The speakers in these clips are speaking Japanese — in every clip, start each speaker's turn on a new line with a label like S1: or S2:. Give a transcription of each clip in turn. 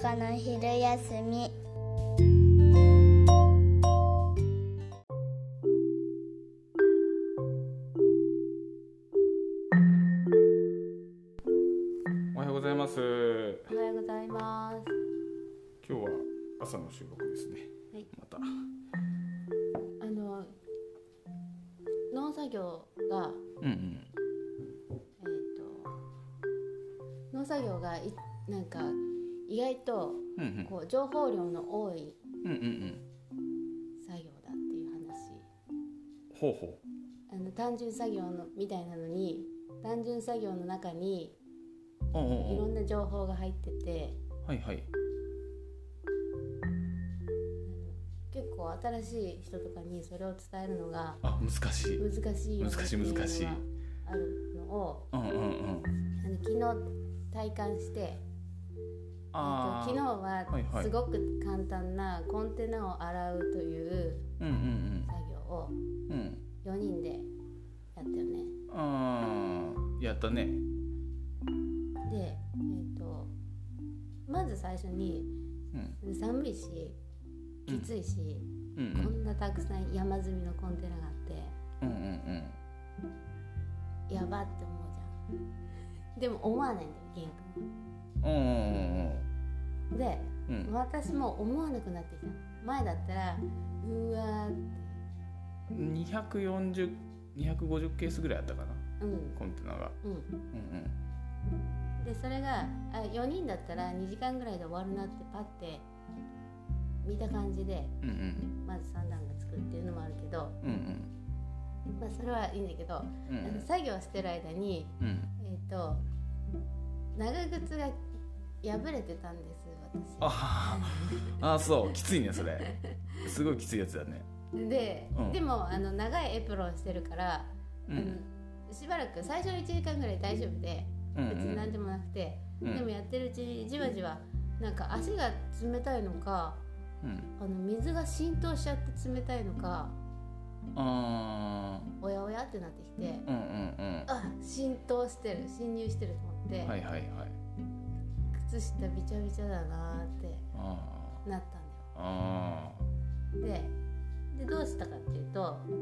S1: かな昼休み。
S2: 単純作業のみたいなのに単純作業の中にいろな情報が入ってて
S3: はいはい。
S2: 結構新しい人とかにそれを伝えるのが
S3: あ難しい。
S2: 難しいよね
S3: 難しい
S2: ってうのが
S3: 難しい
S2: あるのを
S3: うんうんうん。
S2: あの昨日体感して
S3: あ
S2: 昨日は
S3: はいはい
S2: すごく簡単なコンテナを洗うという
S3: うんうん
S2: 作業を
S3: うん。うん
S2: 4人でやったよね。
S3: あーやったね。
S2: で、えっとまず最初に
S3: うん。
S2: 寒いしきついし、
S3: うん。
S2: こんなたくさん山積みのコンテナがあって。
S3: うんうんうん。
S2: やばって思うじゃん。でも思わないんだよ玄
S3: うんうん
S2: 君で
S3: うん。うん。
S2: 私も思わなくなってきたの。前だったらうわーって。
S3: 240 250ケースぐらいあったかな。
S2: うん。
S3: コンテナが。
S2: うん。
S3: うん
S2: でそれがあ4人だったら2時間ぐらいで終わるなってパッて見た感じで
S3: うんうん。うん
S2: まず三段がつくっていうのもあるけど、
S3: うんうん。
S2: まあ、それはいいんだけど、
S3: うん
S2: 作業してる間に
S3: うん
S2: えっ、と長靴が破れてたんです私。
S3: ああそう。きついねそれ。すごいきついやつだね
S2: で、
S3: うん。
S2: でもあの長いエプロンしてるから、
S3: うん。
S2: しばらく最初の1時間ぐらい大丈夫で
S3: うん
S2: 別に何でもなくて、
S3: うん。
S2: でもやってるうちにじわじわなんか足が冷たいのか
S3: うん。
S2: あの水が浸透しちゃって冷たいのか
S3: あ
S2: おやおやってなってきて
S3: ーうんうんうん。
S2: あ浸透してる侵入してると思って、
S3: はいはいはい。
S2: 靴下びちゃびちゃだなーって
S3: あ
S2: なったんだよ。ででどうしたかっていうと
S3: ーう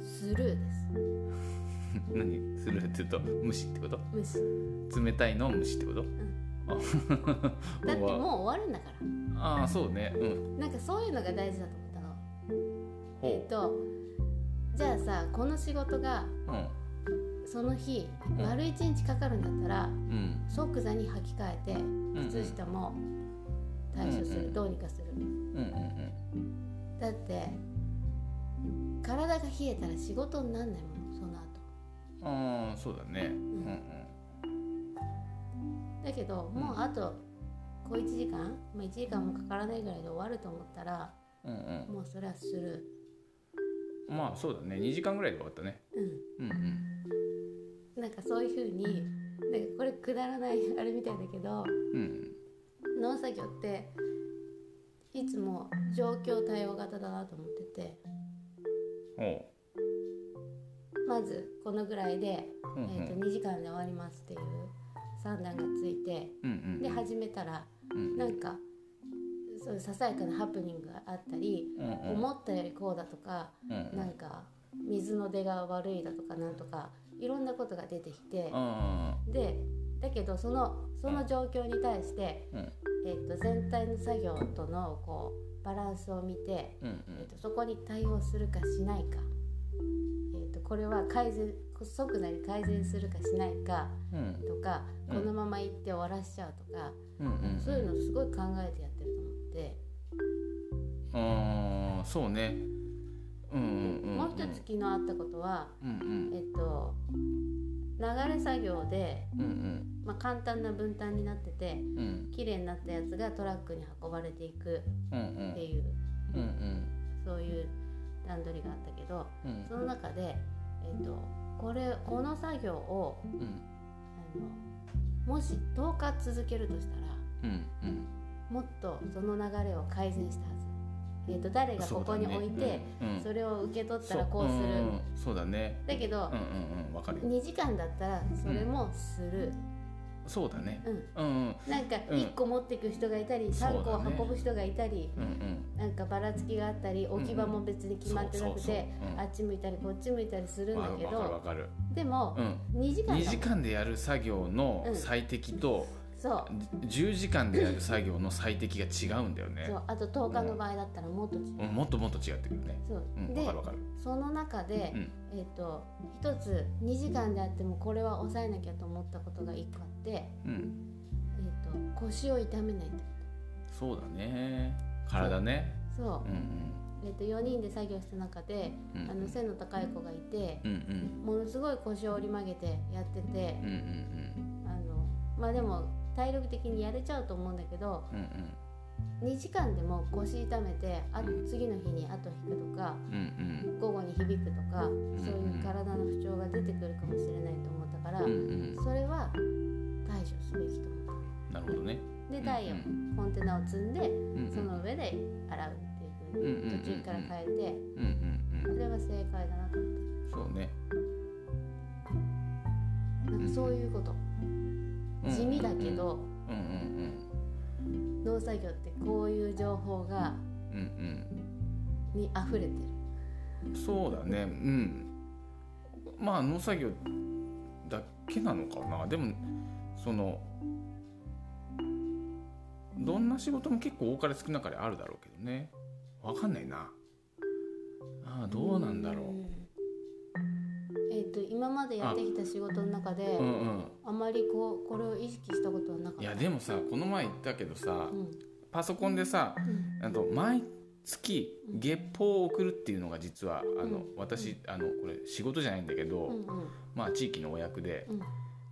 S3: ん。
S2: スルーです。
S3: 何？するって言うと虫ってこと？
S2: 無視
S3: 冷たいの虫ってこと、あ
S2: だってもう終わるんだから。
S3: ああそうね。うん。
S2: なんかそういうのが大事だと思ったの。えっ、とじゃあさこの仕事が
S3: うん。
S2: その日
S3: うん。
S2: 丸一日かかるんだったら
S3: うん。
S2: 即座に履き替えて
S3: うん
S2: 靴下も対処する、
S3: うんうん
S2: どうにかする。
S3: うんうん
S2: だって体が冷えたら仕事になんないものその後。
S3: うんああそうだね。うん。
S2: だけどもうあと小1時間、まあ、1時間もかからないぐらいで終わると思ったら
S3: うんうん。
S2: もうそれはする。
S3: うんまあそうだね。2時間ぐらいで終わったね。
S2: うん。
S3: うんうん。
S2: なんかそういうふうになんかこれくだらないあれみたいだけど
S3: うん。
S2: 農作業っていつも状況対応型だなと思ってて。
S3: ほ
S2: まずこのぐらいで、
S3: ううんうん。
S2: えー、と2時間で終わりますっていう算段がついて
S3: うんうん
S2: で始めたら
S3: うん
S2: なんかそうささやかなハプニングがあったり
S3: うんうん。
S2: 思ったよりこうだとか
S3: うん
S2: なんか水の出が悪いだとかなんとかいろんなことが出てきて。
S3: うん。
S2: でだけどそのその状況に対して、
S3: うん
S2: えー、と全体の作業とのこうバランスを見て、
S3: うん
S2: えー、とそこに対応するかしないか、えー、とこれは改善即座に改善するかしないか
S3: うん。
S2: とか、
S3: うん。
S2: このまま行って終わらしちゃうとか、
S3: うんうん
S2: そういうのすごい考えてやってると思って、
S3: ああそうね。うんうんうん
S2: もう一つ昨日あったことは、
S3: うんうん。
S2: えっ、と流れ作業で、
S3: うんうん。
S2: まあ、簡単な分担になってて
S3: うん。
S2: 綺麗になったやつがトラックに運ばれていくっていう、
S3: うんうん。
S2: そういう段取りがあったけど
S3: うん。
S2: その中で、えっとこれこの作業を
S3: うん。
S2: あのもし10日続けるとしたら
S3: うんうん。
S2: もっとその流れを改善したはず。えっと誰がここに置いて
S3: そ
S2: れを受け取ったらこうする。
S3: そうだね。
S2: だけど
S3: うんうんうん。わかるよ。
S2: 2時間だったらそれもする。
S3: そうだね。
S2: うん。
S3: うんうん。
S2: なんか
S3: うん。
S2: 1個持っていく人がいたり、
S3: そうだね。
S2: 3個を運ぶ人がいたり、
S3: うんうん。
S2: なんかばらつきがあったり置き場も別に決まってなくて
S3: うん。
S2: あっち向いたりこっち向いたりするんだけ
S3: わわかる。
S2: でも
S3: うん。
S2: 2時間だ。もん
S3: 2時間でやる作業の
S2: うん。
S3: 最適と
S2: そう。
S3: 10時間でやる作業の最適が違うんだよね。
S2: そう。あと10日の場合だったらもっと違う、
S3: うん。もっともっと違ってくるね。
S2: そう。
S3: うん。
S2: で
S3: わかるわかる。
S2: その中で、
S3: うん。
S2: えっ、と一つ2時間であってもこれは抑えなきゃと思ったことが1個あって、
S3: うん。
S2: えっと腰を痛めないって
S3: そうだね。体ね。
S2: そう、
S3: う。ん
S2: えっと4人で作業した中で、
S3: うんうん。
S2: あの背の高い子がいて、
S3: うんうん。
S2: ものすごい腰を折り曲げてやってて
S3: うんうんうん。
S2: あのまあでも体力的にやれちゃうと思うんだけど
S3: うん
S2: 2時間でも腰痛めてあ次の日に後引くとか
S3: うんうん。
S2: 午後に響くとか、
S3: ん
S2: そういう体の不調が出てくるかもしれないと思ったから、
S3: うんうん。
S2: それは対処すべきと思っ
S3: なるほどね。
S2: たでダイヤ
S3: う
S2: もコンテナを積んで
S3: うんうん。
S2: その上で洗うっていうふうに途中から変えて
S3: うんうんうん。
S2: それは正解だなと思って。
S3: そうね。
S2: なんかそういうこと。
S3: うん
S2: 地味だけど農作業ってこういう情報が
S3: うんうん
S2: に溢れてる。
S3: うんそうだね。うん。まあ農作業だけなのかな。でもそのどんな仕事も結構多かれ少なかれあるだろうけどね。わかんないな。ああどうなんだろ
S2: んえっ、と今までやってきた仕事の中で
S3: ううんうん。
S2: あまりこうこれを意識したことはなかった。
S3: いやでもさこの前言ったけどさ
S2: うん。
S3: パソコンでさ
S2: うん。
S3: あと毎月月報を送るっていうのが実はあの、
S2: うん。
S3: 私あのこれ仕事じゃないんだけど、
S2: うんうん。
S3: まあ地域のお役で
S2: うん。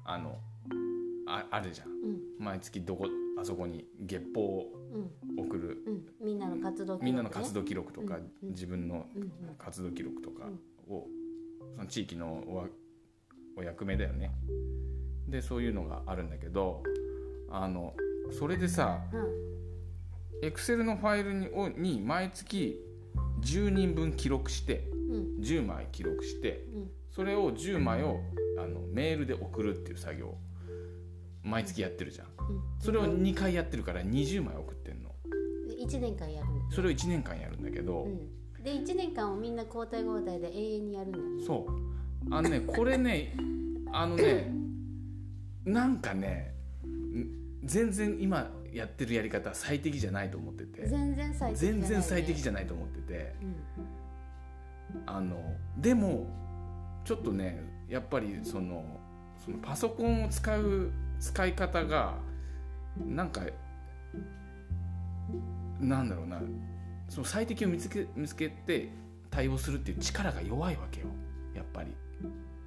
S3: あのああるじゃん。
S2: うん。
S3: 毎月どこあそこに月報を
S2: うん。
S3: 送る。
S2: うん。みんなの活動記録ね。
S3: みんなの活動記録とか、
S2: うん。うん。
S3: 自分の
S2: うんうん。
S3: 活動記録とかを、その地域のお役目だよね。でそういうのがあるんだけどあのそれでさエクセルのファイルにをに毎月10人分記録して
S2: うん。うん
S3: 10枚記録して
S2: うん。
S3: それを10枚をあのメールで送るっていう作業を毎月やってるじゃん。
S2: うん。
S3: それを2回やってるから20枚送ってんの。
S2: で1年間やる
S3: それを1年間やるんだけど、
S2: うんで1年間をみんな交代交代で永遠にやるんだ
S3: そう。あのねこれねあのねなんかねん全然今やってるやり方は最適じゃないと思ってて。
S2: 全然最適じゃない、
S3: 全
S2: ね、
S3: 然最適じゃないと思ってて。
S2: うん。
S3: あのでもちょっとねやっぱりそのそのパソコンを使う使い方がなんかなんだろうなその最適を見つけ見つけて対応するっていう力が弱いわけよ。やっぱり。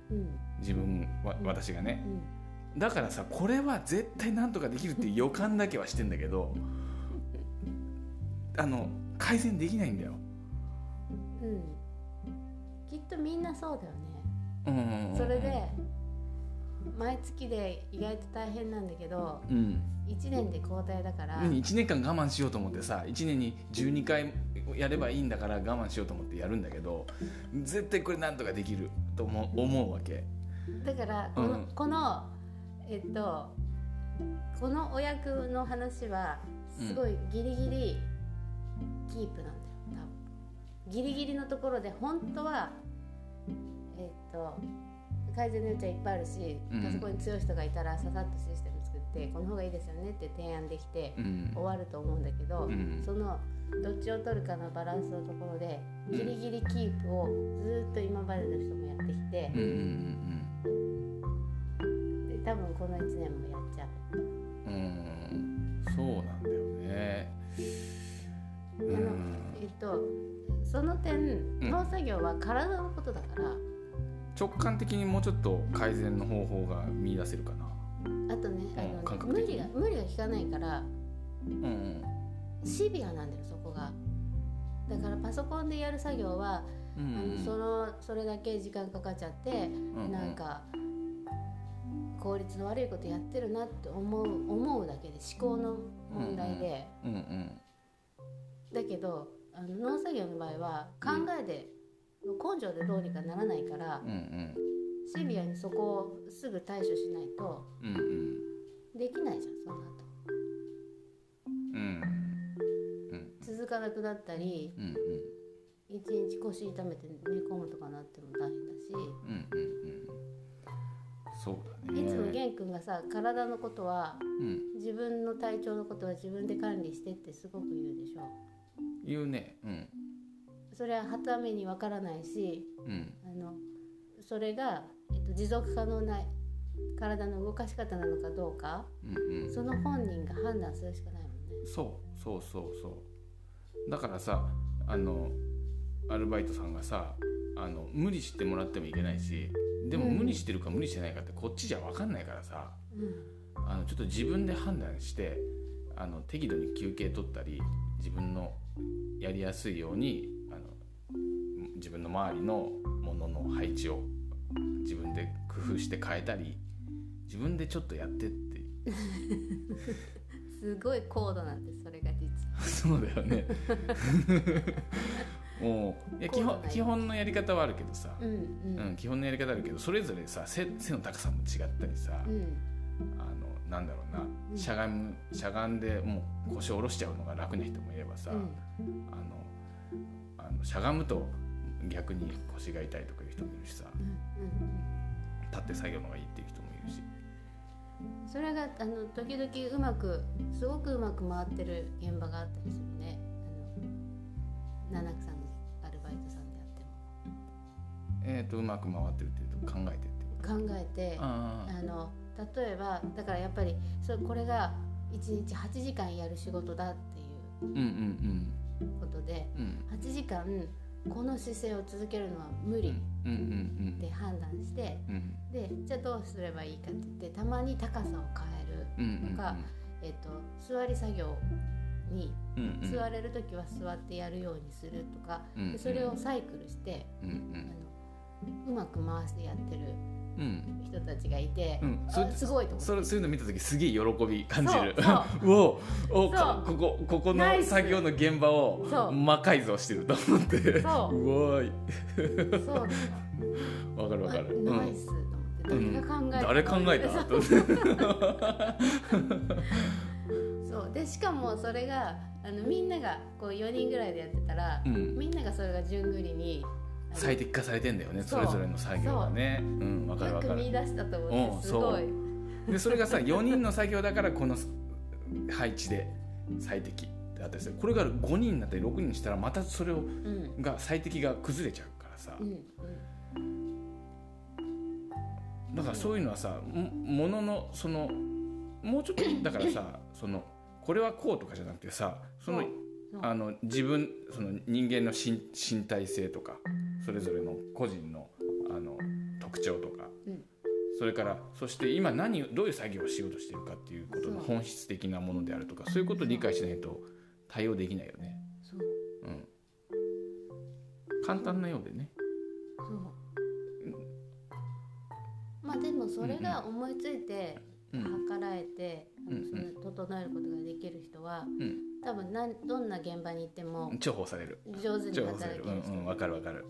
S2: うん
S3: 自分は
S2: うん
S3: 私がね。
S2: うん
S3: だからさこれは絶対なんとかできるっていう予感だけはしてんだけどあの改善できないんだよ。
S2: うん。きっとみんなそうだよね。
S3: うんうんうん。
S2: それで毎月で意外と大変なんだけど
S3: うん。
S2: 1年で交代だから、
S3: 1年間我慢しようと思ってさ1年に12回やればいいんだから我慢しようと思ってやるんだけど絶対これなんとかできると思う思うわけ。
S2: だからこの,、
S3: うん。
S2: このえっとこのお役の話はすごいギリギリキープなんだよ多分。ギリギリのところで本当はえっと改善の余地はいっぱいあるし、
S3: うん。
S2: パソコンに強い人がいたらささっとシステム作ってこの方がいいですよねって提案できて
S3: うん。
S2: 終わると思うんだけど、
S3: うん。
S2: そのどっちを取るかのバランスのところでギリギリキープをずっと今までの人もやってきて
S3: うんうん
S2: で多分この1年もやっちゃう。
S3: うん。そうなんだよね。う
S2: あの
S3: ん
S2: えっとその点、
S3: ん。
S2: 農作業は体のことだから
S3: 直感的にもうちょっと改善の方法が見出せるかな。
S2: あとねあ
S3: うん
S2: の無理が無理が効かないから
S3: うんうん
S2: シビアなんだよそこが。だからパソコンでやる作業は、
S3: うん
S2: あのそのそれだけ時間かかっちゃって、
S3: う
S2: なんか効率の悪いことやってるなって思う思うだけで思考の問題で、
S3: うんうん
S2: だけどあの農作業の場合は考えで、根性でどうにかならないから、
S3: うんうん。
S2: シビアにそこをすぐ対処しないと
S3: うんうん。
S2: できないじゃんその後。
S3: うんうん。
S2: 続かなくなったり
S3: うんうん
S2: 一日腰痛めて寝込むとかなっても大変だし、
S3: うんうんうん。そうだね。
S2: いつも玄君がさ体のことは
S3: うん。
S2: 自分の体調のことは自分で管理してってすごく言うでしょ。
S3: 言うね。うん
S2: それははためにわからないし
S3: うん。
S2: あのそれが、えっと、持続可能な体の動かし方なのかどうか
S3: うんうん。
S2: その本人が判断するしかないもんね。
S3: そうそうそうそう。だからさあのアルバイトさんがさあの無理してもらってもいけないしでも
S2: うん。
S3: 無理してるか無理してないかってこっちじゃ分かんないからさ
S2: うん。
S3: あのちょっと自分で判断してあの適度に休憩取ったり自分のやりやすいように自分の周りのものの配置を自分で工夫して変えたり自分でちょっとやってって
S2: すごい高度なんですそれが実は。
S3: そうだよね。もういや基本基本のやり方はあるけどさ、
S2: うんう
S3: うんん、基本のやり方あるけどそれぞれさ背背の高さも違ったりさ、
S2: うん。
S3: あのなんだろうな。
S2: うん。
S3: しゃがむしゃがんでもう腰を下ろしちゃうのが楽な人もいればさ、
S2: うん。
S3: あのあのしゃがむと逆に腰が痛いとかいう人もいるしさ。
S2: うんうん
S3: 立って作業の方がいいっていう人もいるし。
S2: うんそれがあの時々うまくすごくうまく回ってる現場があったりするねあの七草のアルバイトさんであっても。
S3: えー、とうまく回ってるっていうと考えてってこと？
S2: 考えて
S3: あ
S2: あの例えばだからやっぱりそこれが1日8時間やる仕事だってい
S3: うんうん
S2: うことで
S3: うん。うん
S2: 8時間この姿勢を続けるのは無理って判断して
S3: うん。
S2: でじゃあどうすればいいかって言ってたまに高さを変えるとかえっと座り作業に座れる時は座ってやるようにするとか
S3: うん
S2: でそれをサイクルして
S3: うん。
S2: あのうまく回してやってる人たちがいて
S3: うん。
S2: すごいと思
S3: それそういうの見た時すげえ喜び感じる。おおここここの作業の現場を魔改造してると思って。
S2: そう。
S3: おーい。わかるわかる、
S2: あナイスと思って。
S3: うん
S2: 誰が考えたの？
S3: 誰考えた？
S2: そう。でしかもそれがあのみんながこう4人ぐらいでやってたら、
S3: うん。
S2: みんながそれが順繰りに
S3: 最適化されてんだよね
S2: そ
S3: れぞれの作業がね。う。んわかるわかる。
S2: 見出したと思
S3: うん
S2: ってすごい。
S3: でそれがさ4人の作業だからこの配置で最適。ってあったりするこれが5人になったり6人にしたらまたそれを
S2: うん。
S3: が最適が崩れちゃうからさ、
S2: うんうん。
S3: だからそういうのはさももののそのもうちょっと だからさそのこれはこうとかじゃなくてさそのあの自分その人間の身身体性とかそれぞれの個人のあの特徴とか、
S2: うん。
S3: それからそして今何をどういう作業をしようとしているかっていうことの本質的なものであるとかそういうことを理解しないと対応できないよね。
S2: そう。
S3: うん、簡単なようでね。
S2: そう。まあでもそれが思いついて
S3: うん。
S2: 計らえて、
S3: うん
S2: 整えることができる人は
S3: うん、
S2: 多分なんどんな現場に行っても
S3: 重宝される。
S2: 上手に働ける人。
S3: うん。わかるわかる。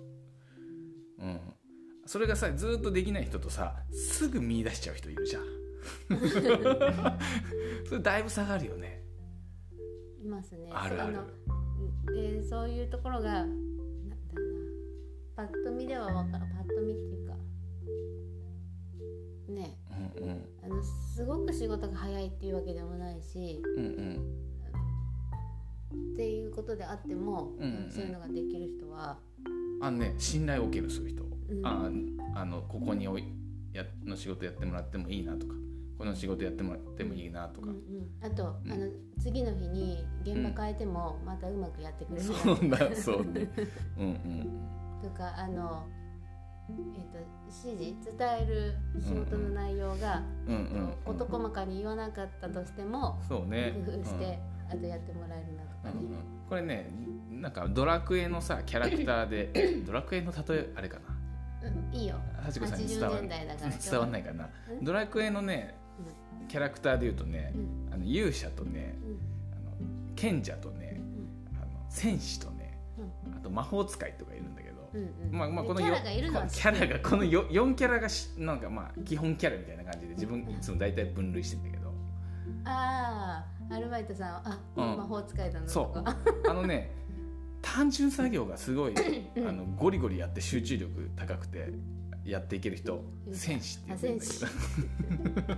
S3: うん。それがさずっとできない人とさすぐ見出しちゃう人いるじゃん。それだいぶ差があるよね。
S2: いますね。
S3: あるある。
S2: そうのでそういうところがパッと見ではわかパッと見っていうか。ね。
S3: うんうん。
S2: あのすごく仕事が早いっていうわけでもないし。
S3: うんうん。
S2: っていうことであっても、
S3: うんうん。
S2: そういうのができる人は、
S3: あのね信頼を受けるそういう人、
S2: うん。
S3: ああのここにおいやの仕事やってもらってもいいなとか。この仕事やってもらってもいいなとか。
S2: うん、うん、あと、
S3: うん。
S2: あの次の日に現場変えてもまたうまくやってくれる。な
S3: そうだそうね。うんうん
S2: とかあの、えー、と指示伝える仕事の内容が、
S3: うんうん
S2: 事細かに言わなかったとしても
S3: そうね。
S2: 工夫して、あとやってもらえるなとかね、
S3: うんうんこれねなんかドラクエのさキャラクターで ドラクエの例えあれかな？
S2: うんいいよ。
S3: 幸子さんに伝わ
S2: 80
S3: る？
S2: 年代だから。
S3: 伝わんないかな？
S2: うん。
S3: ドラクエのねキャラクターでいうとね
S2: うん。
S3: あの勇者とね
S2: うん。
S3: あの賢者とねあの戦士とね
S2: うん。
S3: あと魔法使いとかいるんだけど、
S2: うんうん。
S3: まあまあこの
S2: キャ
S3: よ
S2: ラがいるのは
S3: こキャラがこのよ4キャラがしなんかまあ基本キャラみたいな感じで自分
S2: うん
S3: いつも大体分類してんだけど。
S2: ああアルバイトさんはあ、
S3: うん。
S2: 魔法使いだな
S3: そう。あのね単純作業がすごいあのゴリゴリやって集中力高くてやっていける人
S2: うん
S3: 戦士って
S2: あ
S3: 言うんだけ
S2: 戦士。
S3: ど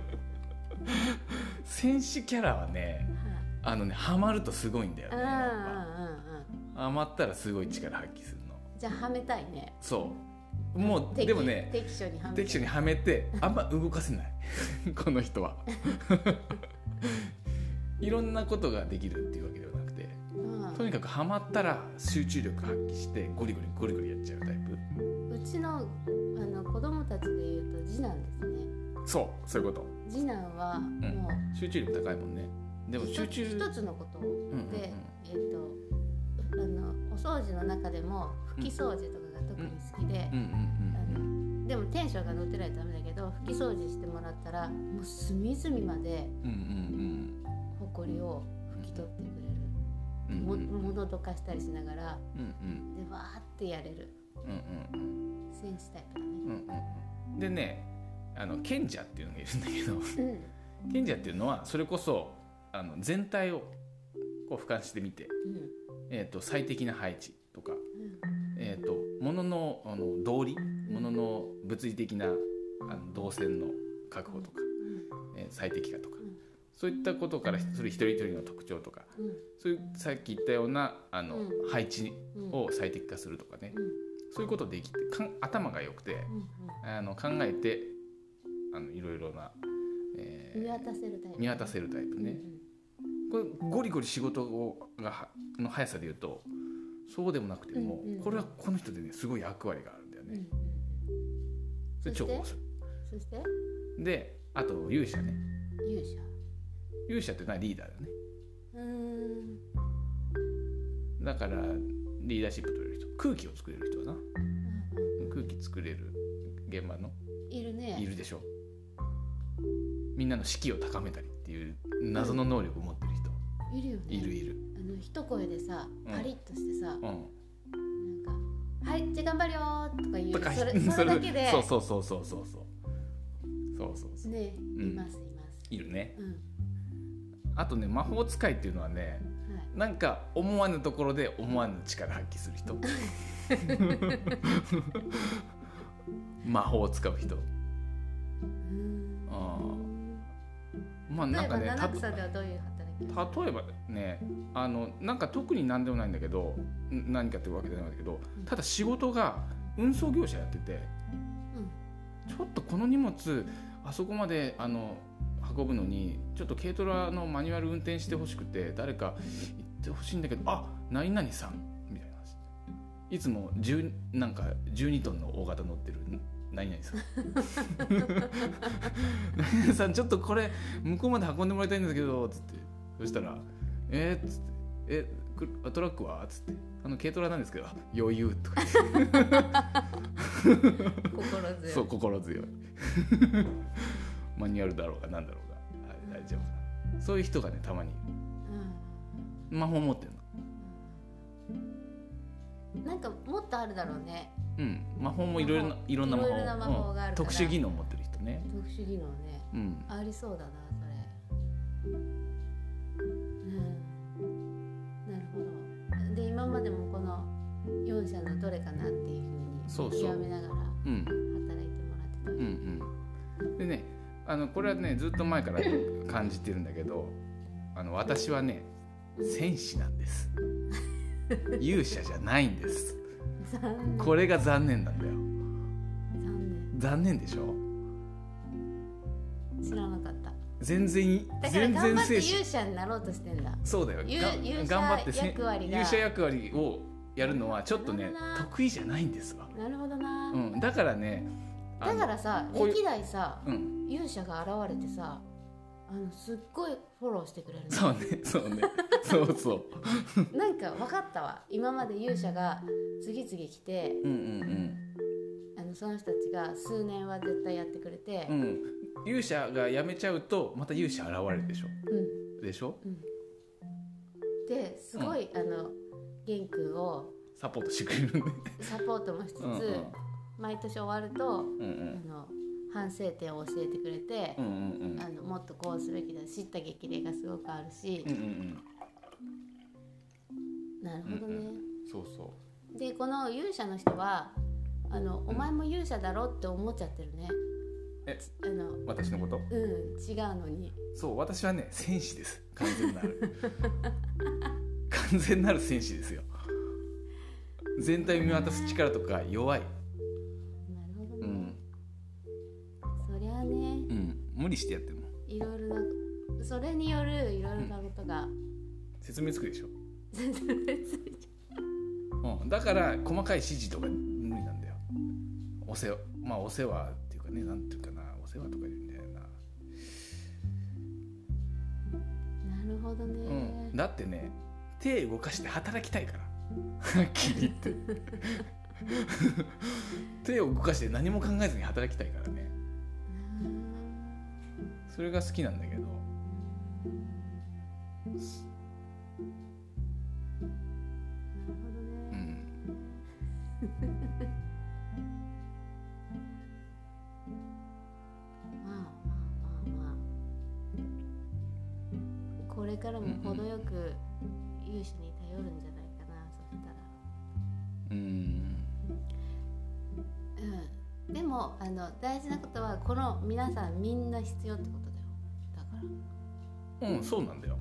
S3: 戦士キャラはねあのねハマるとすごいんだよねハマったらすこい力発揮するの。
S2: じゃあはめたいね。
S3: そう。もう
S2: 適
S3: でもね
S2: 適所にはめ
S3: 適所にはめてあんま動かせない。この人は いろんなことができるっていうわけではなくて
S2: うん。
S3: とにかくハマったら集中力発揮してゴリゴリゴリゴリやっちゃうタイプ。
S2: うちのあの子供たちでいうと次男ですね。
S3: そうそういうこと。
S2: 次男はもう
S3: 集中力高いもんね。でも集中
S2: 一つ一つのことを
S3: うんうんうん。
S2: で、えっ、とあのお掃除の中でも拭き掃除とかが特に好きで、でもテンションが乗ってないとダメだけど拭き掃除してもらったらもう隅々まで
S3: うんうん
S2: ほこりを拭き取ってくれる、
S3: うんうん。うん
S2: も物どかしたりしながら
S3: うん
S2: でわーってやれる。
S3: うんうん
S2: 戦士タイプだね。
S3: うんうんでねあの賢者っていうのがいるんだけど。
S2: うん。
S3: 賢者っていうのはそれこそあの全体をこう俯瞰してみて、
S2: うん。
S3: えー、と最適な配置とか、えー、と物のあの道理物の物理的なあの動線の確保とか、えー最適化とか、
S2: ん
S3: そういったことからそれ一人一人の特徴とか
S2: うん。うん
S3: そういうさっき言ったようなあの、
S2: う
S3: 配置
S2: うん。
S3: を最適化するとかね、
S2: うん。
S3: そういうことできてかん頭が良くて
S2: うん
S3: あの考えてあのいろいろな、えー
S2: うん見渡せるタイプ
S3: 見渡せるタイプね、これゴリゴリ仕事をがはの速さで言うとそうでもなくても、これはこの人でねすごい役割があるんだよね、それ重宝する。
S2: そして？
S3: であと勇者ね。
S2: 勇者
S3: 勇者ってのはリーダーだね。
S2: うーん。
S3: だからリーダーシップ取れる人空気を作れる人だな。空気作れる現場の
S2: いるね。
S3: いるでしょ。みんなの士気を高めたりっていう謎の能力を持ってる人、
S2: いるよね。
S3: いるいる。
S2: あの一声でさ
S3: うん。
S2: パリッとしてさ、
S3: うん。
S2: なんか「はいじゃあ頑張るよ」とか言う。それそれだけで。
S3: そうそうそうそうそうそう。そうそうそう。
S2: ね
S3: うん。
S2: いますいます。
S3: いるね。
S2: うん
S3: あとね魔法使いっていうのはね
S2: はい。
S3: なんか思わぬところで思わぬ力発揮する人。魔法を使う人。
S2: うーん。
S3: あまあなんかね
S2: 例えば
S3: ねあのなんか特に何でもないんだけどん何かっていうわけじゃないんだけどただ仕事が運送業者やっててちょっとこの荷物あそこまであの運ぶのにちょっと軽トラのマニュアル運転してほしくて誰か行ってほしいんだけどあ何々さんみたいな話。いつも10なんか12トンの大型乗ってる何々さん。何々さんちょっとこれ向こうまで運んでもらいたいんですけどつって。そしたら「えっ?」つって「えくトラックは?」つって「あの軽トラなんですけどあ余裕」とか言って。
S2: 心強い。
S3: そう心強いマニュアルだろうが何だろうが、はい、大丈夫だ。そういう人がねたまにいる。魔法持ってるの。
S2: うん。なんかもっとあるだろうね。
S3: うん。魔法もいろいろないろんな魔法。
S2: 魔法がある
S3: うん。特殊技能持ってる人ね。
S2: 特殊技能ね。
S3: うん。
S2: ありそうだなそれ。うん。なるほど。で今までもこの4社のどれかなっていうふうに極めながら
S3: うん。
S2: 働いてもらってた
S3: うんうん。でねあのこれはねずっと前から感じてるんだけどあの私はね戦士なんです。勇者じゃないんです。これが残念なんだよ。
S2: 残
S3: 残念でしょ？
S2: 念知らなかった。
S3: 全然全然戦士
S2: 勇者になろうとしてんだ。
S3: そうだよ。頑張ってせ
S2: 役割が。
S3: 勇者役割をやるのはちょっとね得意じゃないんですわ、
S2: なるほどな、
S3: うん、だからね
S2: だからさ歴代さ
S3: うん。
S2: 勇者が現れてさあのすっごいフォローしてくれるの。
S3: そうねそうね。そうそう。
S2: なんか分かったわ。今まで勇者が次々来て
S3: うんうん
S2: あのその人たちが数年は絶対やってくれて
S3: うん。うん勇者が辞めちゃうとまた勇者現れるでしょ。
S2: うん。
S3: でしょ？
S2: ですごい、あの玄君を
S3: サポートしてくれるんで。
S2: サポートもしつつ、
S3: うんうん
S2: 毎年終わると
S3: うんうん。
S2: あの反省点を教えてくれて
S3: う、んうんうん。
S2: あのもっとこうすべきだ知った激励がすごくあるし。
S3: うん、うんうん。
S2: なるほどね、
S3: そうそ
S2: でこの勇者の人はあのお前も勇者だろって思っちゃってるね。
S3: え
S2: あの
S3: う私のこと？
S2: うん違うのに。
S3: そう私はね戦士です。完全なる。完全なる戦士ですよ。全体を見渡す力とか弱い無理してやっても。
S2: いろいろなそれによるいろいろなことが、
S3: 説明つくでしょ、う。ん、だから細かい指示とか無理なんだよ。お世話まあお世話っていうかねなんていうかな。お世話とか言うんだよな。
S2: なるほどね、
S3: うん、だってね手動かして働きたいから。はっきり言って。手を動かして何も考えずに働きたいからねそれが好きなんだけどう
S2: ね、
S3: ん。
S2: まあまあまあまあ。これからも程よく勇もあの大事なことはこの皆さんみんな必要ってことだよ。だから。
S3: うんそうなんだよ。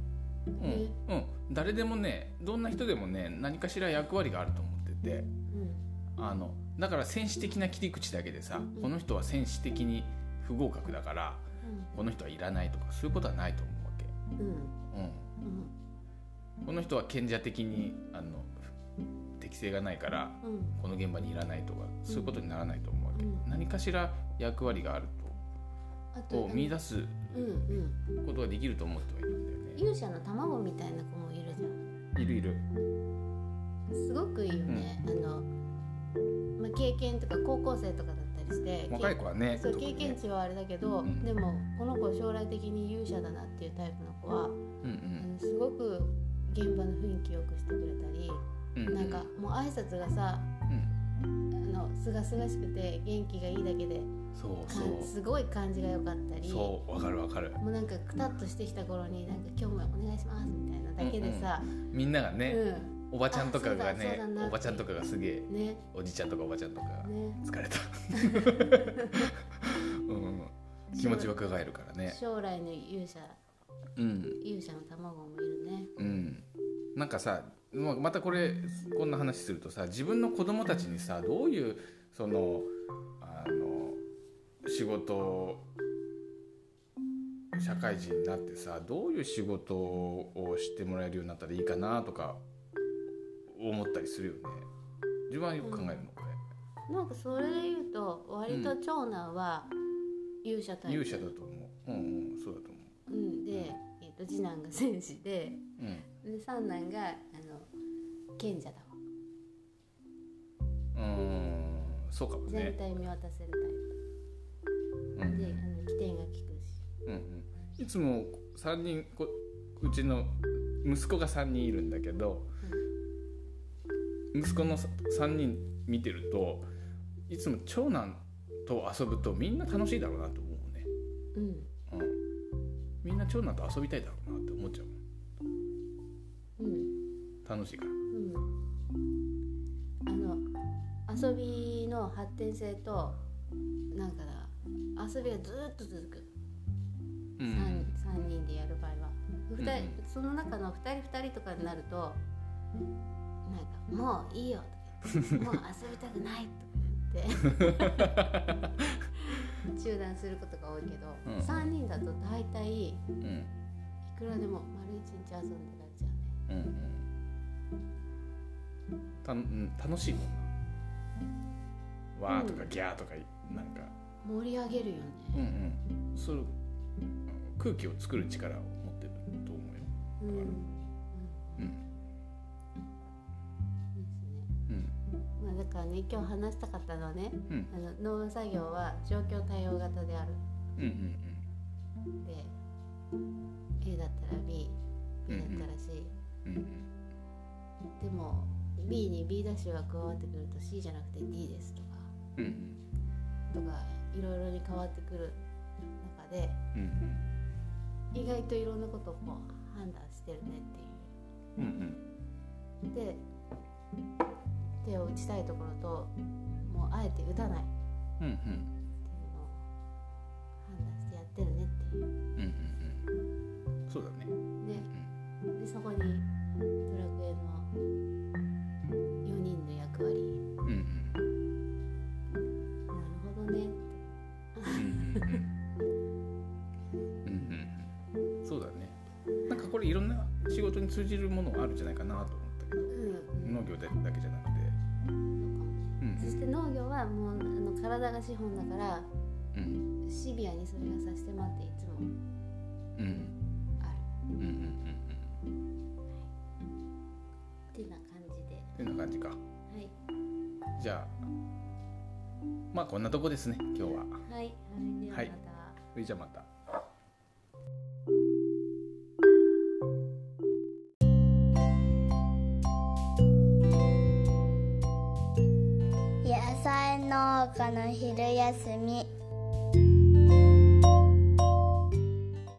S2: え
S3: うん、うん、誰でもねどんな人でもね何かしら役割があると思ってて。
S2: うん。
S3: あのだから戦士的な切り口だけでさこの人は戦士的に不合格だからこの人はいらないとかそういうことはないと思うわけ、
S2: うんうん。
S3: うん、
S2: うん。
S3: この人は賢者的にあの適性がないから
S2: うん。
S3: この現場にいらないとかそういうことにならないと思う何かしら役割がある
S2: あ
S3: とを
S2: と
S3: 見出す
S2: うんうん。
S3: ことができると思ってはいるんだよね。
S2: 勇者の卵みたいな子もいるじゃん。
S3: いるいる。
S2: すごくいいよね、あの、まあ、経験とか高校生とかだったりして
S3: 若い子はね
S2: そう経験値はあれだけど、
S3: うん。
S2: でもこの子将来的に勇者だなっていうタイプの子は、
S3: うん
S2: あのすごく現場の雰囲気よくしてくれたり、
S3: うんうん。
S2: なんかもう挨拶がさ
S3: うん
S2: あのすがすがしくて元気がいいだけで。
S3: そう
S2: かんすごい感じが良かったり。
S3: そうわかるわかる。
S2: もうなんかくたっとしてきた頃になんか今日もお願いしますみたいなだけでさ、
S3: みんなが
S2: うん。
S3: ね、おばちゃんとかがねおばちゃんとかがすげえ
S2: ね。
S3: おじちゃんとかおばちゃんとか
S2: ね。
S3: 疲れた、うん、気持ちは伺えるからね。
S2: 将来の勇者。
S3: うん。
S2: 勇者の卵もいるね。
S3: うん。なんかさままたこれこんな話するとさ自分の子供たちにさどういうそのあの仕事を社会人になってさどういう仕事をしてもらえるようになったらいいかなとか思ったりするよね。自分はよく考えるのこ
S2: なんかそれで言うと割と長男は勇者タ
S3: れ
S2: イプ、
S3: 勇者だと思う。うんうんそうだと思
S2: う。ん、で、えー、と次男が戦士で
S3: ううん。
S2: で三男が賢者だわ。
S3: うーんそうかも
S2: 全
S3: ね
S2: 体見渡せる
S3: うん
S2: タイプ。であの起点が利くし。
S3: うんうん。いつも3人こうちの息子が3人いるんだけど、息子の3人見てるといつも長男と遊ぶとみんな楽しいだろうなと思うね、
S2: うん。
S3: うん、みんな長男と遊びたいだろうなって思っちゃう
S2: うん。
S3: 楽しいから。
S2: うんあの遊びの発展性となんかな遊びがずっと続く、
S3: う
S2: 三
S3: ん。
S2: 三人でやる場合は、
S3: うん
S2: その中の2人2人とかになるとなんか「もういいよ」とか言って「もう遊びたくない」とか言って 中断することが多いけど、
S3: うん
S2: 3人だと大体い
S3: うん。
S2: くらでも丸一日遊んでられちゃうね。
S3: うんうんたうん楽しいもんな。わーとかギャーとかなんか。
S2: 盛り上げるよね、
S3: うんうん。そううん空気を作る力を持ってると思うよ。
S2: うん。うん。
S3: うん。
S2: まあ、だからね今日話したかったのはね
S3: うん。
S2: あの農作業は状況対応型である。
S3: うんうん
S2: で A だったら B B だったら C、
S3: うんうん。
S2: でも B に B ダッシュが加わってくると C じゃなくて D ですとか
S3: うんうん。
S2: とかいろいろに変わってくる中で
S3: うん
S2: 意外といろんなことをこう判断してるねっていう。
S3: うんうん。
S2: で手を打ちたいところともうあえて打たないっていうのを判断してやってるねっていう。
S3: うんうんうん。そうだね。
S2: ででそこにドラクエの
S3: これいろんな仕事に通じるものがあるんじゃないかなと思ったけど
S2: うん。
S3: 農業だけじゃなくて。
S2: そ
S3: うん。
S2: そして農業はもうあの体が資本だから
S3: うん。
S2: シビアにそれがさせてもらっていつも。
S3: うん。
S2: ある。
S3: うんうんうん
S2: ってな感じで。
S3: うんてな感じか。
S2: はい。
S3: じゃあまあこんなとこですね今日は。
S2: はい。はい。ではまた、
S3: はい。それじゃあまた
S1: 野菜農家の昼休み。